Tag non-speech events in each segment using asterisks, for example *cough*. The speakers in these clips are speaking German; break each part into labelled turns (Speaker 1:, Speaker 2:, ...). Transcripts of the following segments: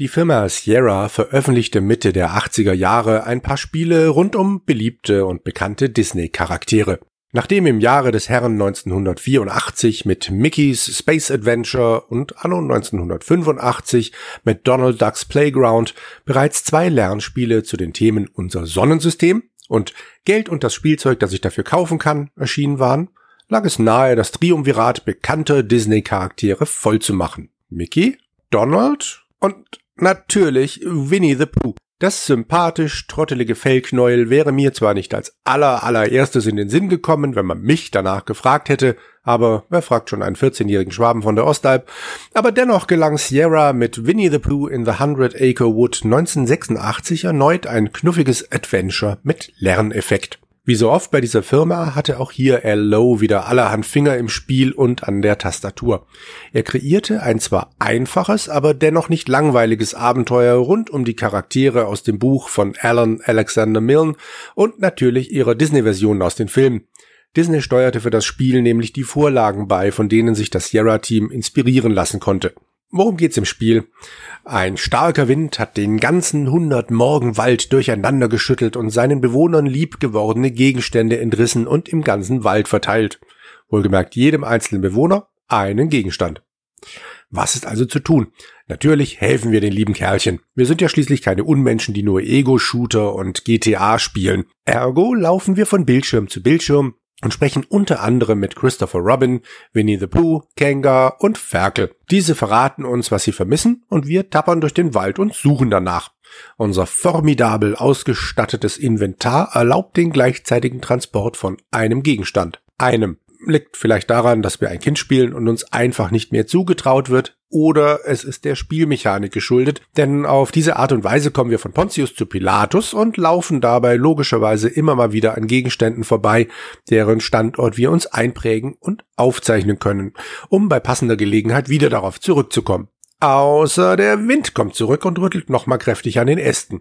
Speaker 1: Die Firma Sierra veröffentlichte Mitte der 80er Jahre ein paar Spiele rund um beliebte und bekannte Disney-Charaktere. Nachdem im Jahre des Herrn 1984 mit Mickey's Space Adventure und anno 1985 mit Donald Ducks Playground bereits zwei Lernspiele zu den Themen unser Sonnensystem und Geld und das Spielzeug, das ich dafür kaufen kann, erschienen waren, lag es nahe, das Triumvirat bekannter Disney-Charaktere voll zu machen. Mickey, Donald und Natürlich Winnie the Pooh. Das sympathisch trottelige Fellknäuel wäre mir zwar nicht als aller allererstes in den Sinn gekommen, wenn man mich danach gefragt hätte, aber wer fragt schon einen 14-jährigen Schwaben von der Ostalb? Aber dennoch gelang Sierra mit Winnie the Pooh in the Hundred Acre Wood 1986 erneut ein knuffiges Adventure mit Lerneffekt. Wie so oft bei dieser Firma hatte auch hier Al wieder allerhand Finger im Spiel und an der Tastatur. Er kreierte ein zwar einfaches, aber dennoch nicht langweiliges Abenteuer rund um die Charaktere aus dem Buch von Alan Alexander Milne und natürlich ihrer Disney-Versionen aus den Filmen. Disney steuerte für das Spiel nämlich die Vorlagen bei, von denen sich das Sierra-Team inspirieren lassen konnte. Worum geht's im Spiel? Ein starker Wind hat den ganzen hundert Morgenwald durcheinander geschüttelt und seinen Bewohnern liebgewordene Gegenstände entrissen und im ganzen Wald verteilt. Wohlgemerkt jedem einzelnen Bewohner einen Gegenstand. Was ist also zu tun? Natürlich helfen wir den lieben Kerlchen. Wir sind ja schließlich keine Unmenschen, die nur Ego-Shooter und GTA spielen. Ergo laufen wir von Bildschirm zu Bildschirm, und sprechen unter anderem mit Christopher Robin, Winnie the Pooh, Kanga und Ferkel. Diese verraten uns, was sie vermissen und wir tappern durch den Wald und suchen danach. Unser formidabel ausgestattetes Inventar erlaubt den gleichzeitigen Transport von einem Gegenstand. Einem liegt vielleicht daran, dass wir ein Kind spielen und uns einfach nicht mehr zugetraut wird, oder es ist der Spielmechanik geschuldet, denn auf diese Art und Weise kommen wir von Pontius zu Pilatus und laufen dabei logischerweise immer mal wieder an Gegenständen vorbei, deren Standort wir uns einprägen und aufzeichnen können, um bei passender Gelegenheit wieder darauf zurückzukommen. Außer der Wind kommt zurück und rüttelt nochmal kräftig an den Ästen.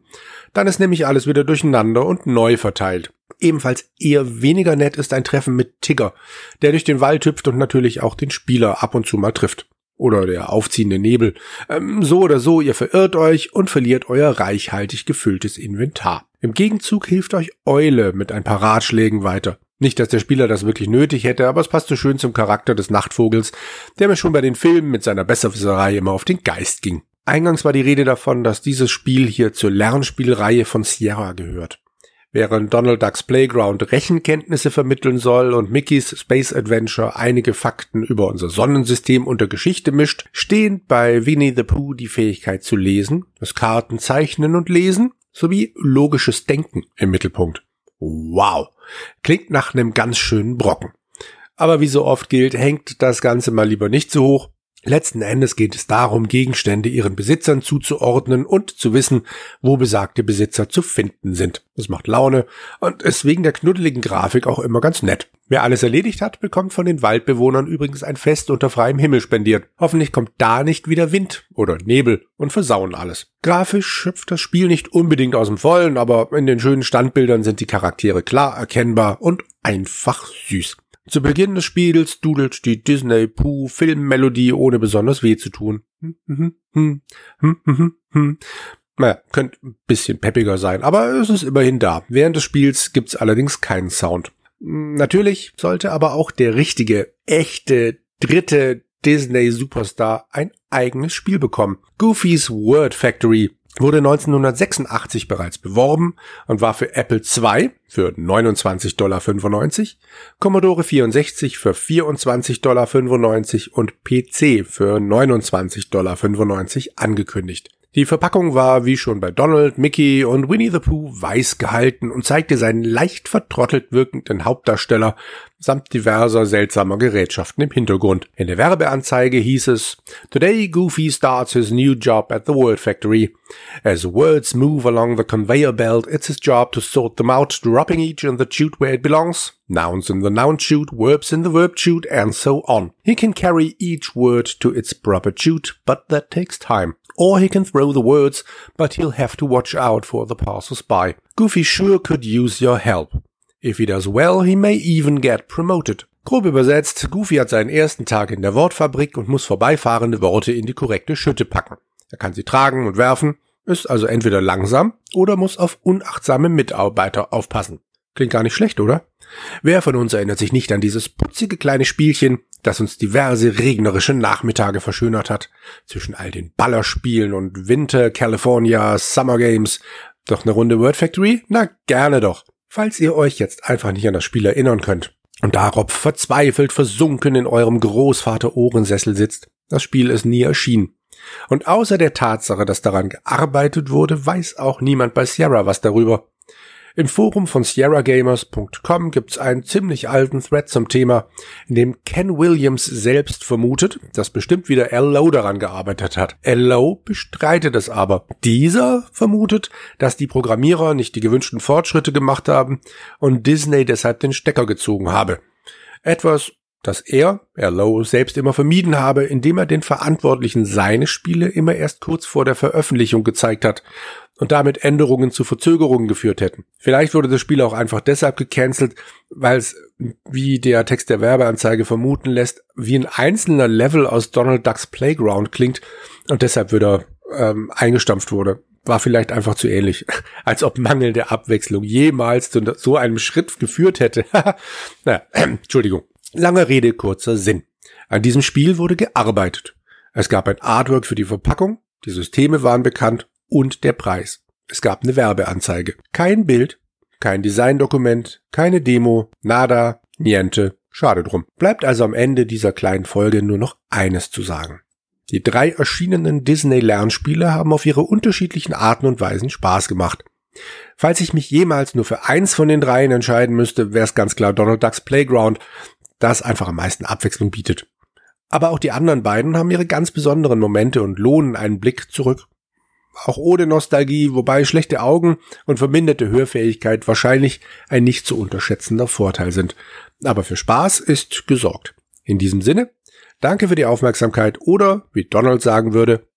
Speaker 1: Dann ist nämlich alles wieder durcheinander und neu verteilt. Ebenfalls eher weniger nett ist ein Treffen mit Tigger, der durch den Wald hüpft und natürlich auch den Spieler ab und zu mal trifft. Oder der aufziehende Nebel. Ähm, so oder so, ihr verirrt euch und verliert euer reichhaltig gefülltes Inventar. Im Gegenzug hilft euch Eule mit ein paar Ratschlägen weiter. Nicht, dass der Spieler das wirklich nötig hätte, aber es passt so schön zum Charakter des Nachtvogels, der mir schon bei den Filmen mit seiner Besserwisserei immer auf den Geist ging. Eingangs war die Rede davon, dass dieses Spiel hier zur Lernspielreihe von Sierra gehört. Während Donald Ducks Playground Rechenkenntnisse vermitteln soll und Mickeys Space Adventure einige Fakten über unser Sonnensystem unter Geschichte mischt, stehen bei Winnie the Pooh die Fähigkeit zu lesen, das Karten zeichnen und lesen sowie logisches Denken im Mittelpunkt. Wow, klingt nach einem ganz schönen Brocken. Aber wie so oft gilt, hängt das Ganze mal lieber nicht zu hoch, Letzten Endes geht es darum, Gegenstände ihren Besitzern zuzuordnen und zu wissen, wo besagte Besitzer zu finden sind. Das macht Laune und ist wegen der knuddeligen Grafik auch immer ganz nett. Wer alles erledigt hat, bekommt von den Waldbewohnern übrigens ein Fest unter freiem Himmel spendiert. Hoffentlich kommt da nicht wieder Wind oder Nebel und versauen alles. Grafisch schöpft das Spiel nicht unbedingt aus dem Vollen, aber in den schönen Standbildern sind die Charaktere klar erkennbar und einfach süß. Zu Beginn des Spiels dudelt die Disney Pooh Filmmelodie ohne besonders weh zu tun. Naja, könnte ein bisschen peppiger sein, aber es ist immerhin da. Während des Spiels gibt's allerdings keinen Sound. Natürlich sollte aber auch der richtige, echte, dritte Disney Superstar ein eigenes Spiel bekommen. Goofy's Word Factory wurde 1986 bereits beworben und war für Apple II für 29,95 Dollar, Commodore 64 für 24,95 Dollar und PC für 29,95 Dollar angekündigt. Die Verpackung war wie schon bei Donald, Mickey und Winnie the Pooh weiß gehalten und zeigte seinen leicht vertrottelt wirkenden Hauptdarsteller samt diverser seltsamer Gerätschaften im Hintergrund. In der Werbeanzeige hieß es Today Goofy starts his new job at the Word Factory. As words move along the conveyor belt, it's his job to sort them out, dropping each in the chute where it belongs. Nouns in the noun chute, verbs in the verb chute, and so on. He can carry each word to its proper chute, but that takes time. Or he can throw the words, but he'll have to watch out for the passers-by. Goofy sure could use your help. If he does well, he may even get promoted. Grob übersetzt, Goofy hat seinen ersten Tag in der Wortfabrik und muss vorbeifahrende Worte in die korrekte Schütte packen. Er kann sie tragen und werfen, ist also entweder langsam oder muss auf unachtsame Mitarbeiter aufpassen. Klingt gar nicht schlecht, oder? Wer von uns erinnert sich nicht an dieses putzige kleine Spielchen, das uns diverse regnerische Nachmittage verschönert hat? Zwischen all den Ballerspielen und Winter, California, Summer Games. Doch eine Runde Word Factory? Na, gerne doch. Falls ihr euch jetzt einfach nicht an das Spiel erinnern könnt und darauf verzweifelt versunken in eurem Großvater Ohrensessel sitzt, das Spiel ist nie erschienen. Und außer der Tatsache, dass daran gearbeitet wurde, weiß auch niemand bei Sierra was darüber. Im Forum von SierraGamers.com gibt's einen ziemlich alten Thread zum Thema, in dem Ken Williams selbst vermutet, dass bestimmt wieder L. Lowe daran gearbeitet hat. L. Lowe bestreitet es aber. Dieser vermutet, dass die Programmierer nicht die gewünschten Fortschritte gemacht haben und Disney deshalb den Stecker gezogen habe. Etwas, das er, L. Lowe, selbst immer vermieden habe, indem er den Verantwortlichen seine Spiele immer erst kurz vor der Veröffentlichung gezeigt hat und damit Änderungen zu Verzögerungen geführt hätten. Vielleicht wurde das Spiel auch einfach deshalb gecancelt, weil es, wie der Text der Werbeanzeige vermuten lässt, wie ein einzelner Level aus Donald Ducks Playground klingt und deshalb wieder ähm, eingestampft wurde. War vielleicht einfach zu ähnlich, *laughs* als ob mangelnde Abwechslung jemals zu so einem Schritt geführt hätte. *laughs* naja, *clears throat* äh, Entschuldigung. Lange Rede, kurzer Sinn. An diesem Spiel wurde gearbeitet. Es gab ein Artwork für die Verpackung, die Systeme waren bekannt und der Preis. Es gab eine Werbeanzeige. Kein Bild, kein Designdokument, keine Demo, nada, niente, schade drum. Bleibt also am Ende dieser kleinen Folge nur noch eines zu sagen. Die drei erschienenen Disney-Lernspiele haben auf ihre unterschiedlichen Arten und Weisen Spaß gemacht. Falls ich mich jemals nur für eins von den dreien entscheiden müsste, wäre es ganz klar Donald Ducks Playground, das einfach am meisten Abwechslung bietet. Aber auch die anderen beiden haben ihre ganz besonderen Momente und lohnen einen Blick zurück auch ohne Nostalgie, wobei schlechte Augen und verminderte Hörfähigkeit wahrscheinlich ein nicht zu unterschätzender Vorteil sind. Aber für Spaß ist gesorgt. In diesem Sinne, danke für die Aufmerksamkeit oder, wie Donald sagen würde,